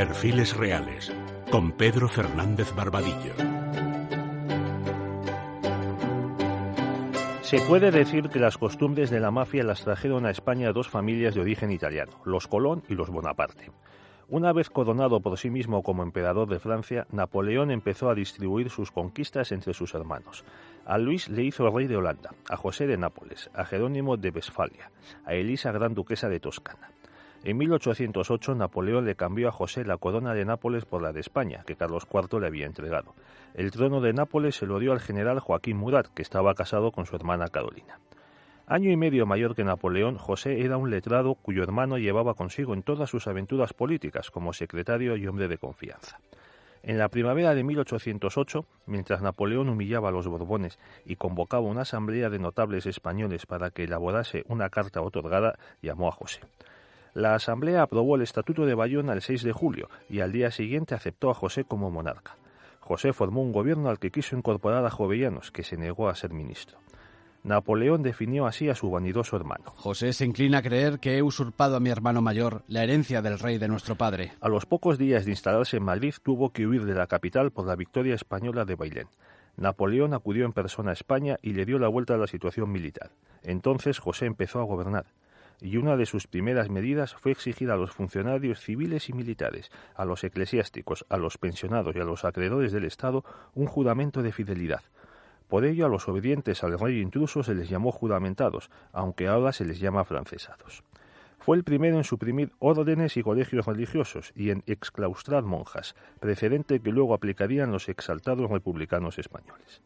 Perfiles Reales con Pedro Fernández Barbadillo. Se puede decir que las costumbres de la mafia las trajeron a España dos familias de origen italiano, los Colón y los Bonaparte. Una vez coronado por sí mismo como emperador de Francia, Napoleón empezó a distribuir sus conquistas entre sus hermanos. A Luis le hizo rey de Holanda, a José de Nápoles, a Jerónimo de Westfalia, a Elisa gran duquesa de Toscana. En 1808 Napoleón le cambió a José la corona de Nápoles por la de España, que Carlos IV le había entregado. El trono de Nápoles se lo dio al general Joaquín Murat, que estaba casado con su hermana Carolina. Año y medio mayor que Napoleón, José era un letrado cuyo hermano llevaba consigo en todas sus aventuras políticas como secretario y hombre de confianza. En la primavera de 1808, mientras Napoleón humillaba a los Borbones y convocaba una asamblea de notables españoles para que elaborase una carta otorgada, llamó a José. La Asamblea aprobó el Estatuto de Bayona el 6 de julio y al día siguiente aceptó a José como monarca. José formó un gobierno al que quiso incorporar a Jovellanos, que se negó a ser ministro. Napoleón definió así a su vanidoso hermano. José se inclina a creer que he usurpado a mi hermano mayor la herencia del rey de nuestro padre. A los pocos días de instalarse en Madrid tuvo que huir de la capital por la victoria española de Bailén. Napoleón acudió en persona a España y le dio la vuelta a la situación militar. Entonces José empezó a gobernar y una de sus primeras medidas fue exigir a los funcionarios civiles y militares, a los eclesiásticos, a los pensionados y a los acreedores del Estado un juramento de fidelidad. Por ello a los obedientes al rey intruso se les llamó juramentados, aunque ahora se les llama francesados. Fue el primero en suprimir órdenes y colegios religiosos y en exclaustrar monjas, precedente que luego aplicarían los exaltados republicanos españoles.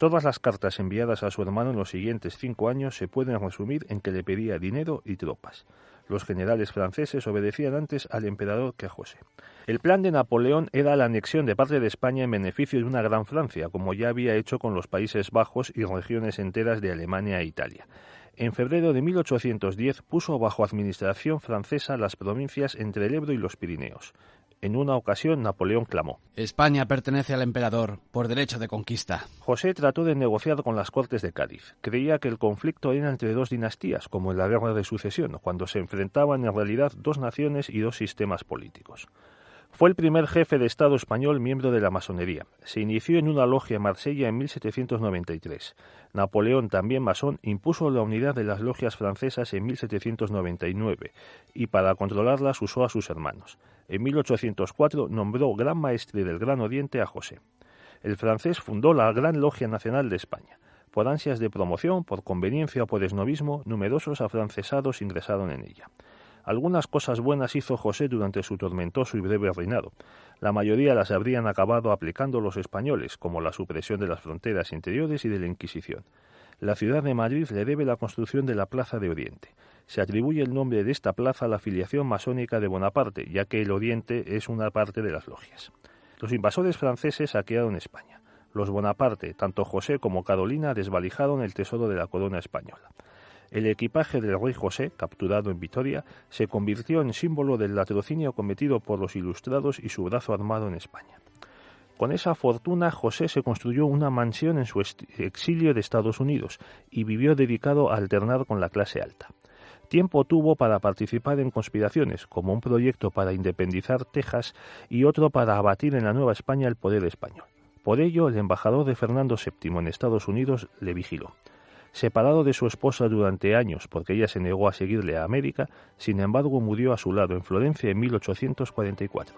Todas las cartas enviadas a su hermano en los siguientes cinco años se pueden resumir en que le pedía dinero y tropas. Los generales franceses obedecían antes al emperador que a José. El plan de Napoleón era la anexión de parte de España en beneficio de una gran Francia, como ya había hecho con los Países Bajos y regiones enteras de Alemania e Italia. En febrero de 1810 puso bajo administración francesa las provincias entre el Ebro y los Pirineos. En una ocasión Napoleón clamó España pertenece al emperador por derecho de conquista. José trató de negociar con las Cortes de Cádiz. Creía que el conflicto era entre dos dinastías, como en la Guerra de Sucesión, cuando se enfrentaban en realidad dos naciones y dos sistemas políticos. Fue el primer jefe de Estado español miembro de la masonería. Se inició en una logia en Marsella en 1793. Napoleón, también masón, impuso la unidad de las logias francesas en 1799 y para controlarlas usó a sus hermanos. En 1804 nombró Gran Maestre del Gran Oriente a José. El francés fundó la Gran Logia Nacional de España. Por ansias de promoción, por conveniencia o por esnovismo, numerosos afrancesados ingresaron en ella. Algunas cosas buenas hizo José durante su tormentoso y breve reinado. La mayoría las habrían acabado aplicando los españoles, como la supresión de las fronteras interiores y de la Inquisición. La ciudad de Madrid le debe la construcción de la Plaza de Oriente. Se atribuye el nombre de esta plaza a la filiación masónica de Bonaparte, ya que el Oriente es una parte de las logias. Los invasores franceses saquearon España. Los Bonaparte, tanto José como Carolina, desvalijaron el tesoro de la corona española. El equipaje del rey José, capturado en Vitoria, se convirtió en símbolo del latrocinio cometido por los ilustrados y su brazo armado en España. Con esa fortuna, José se construyó una mansión en su exilio de Estados Unidos y vivió dedicado a alternar con la clase alta. Tiempo tuvo para participar en conspiraciones, como un proyecto para independizar Texas y otro para abatir en la Nueva España el poder español. Por ello, el embajador de Fernando VII en Estados Unidos le vigiló. Separado de su esposa durante años porque ella se negó a seguirle a América, sin embargo murió a su lado en Florencia en 1844.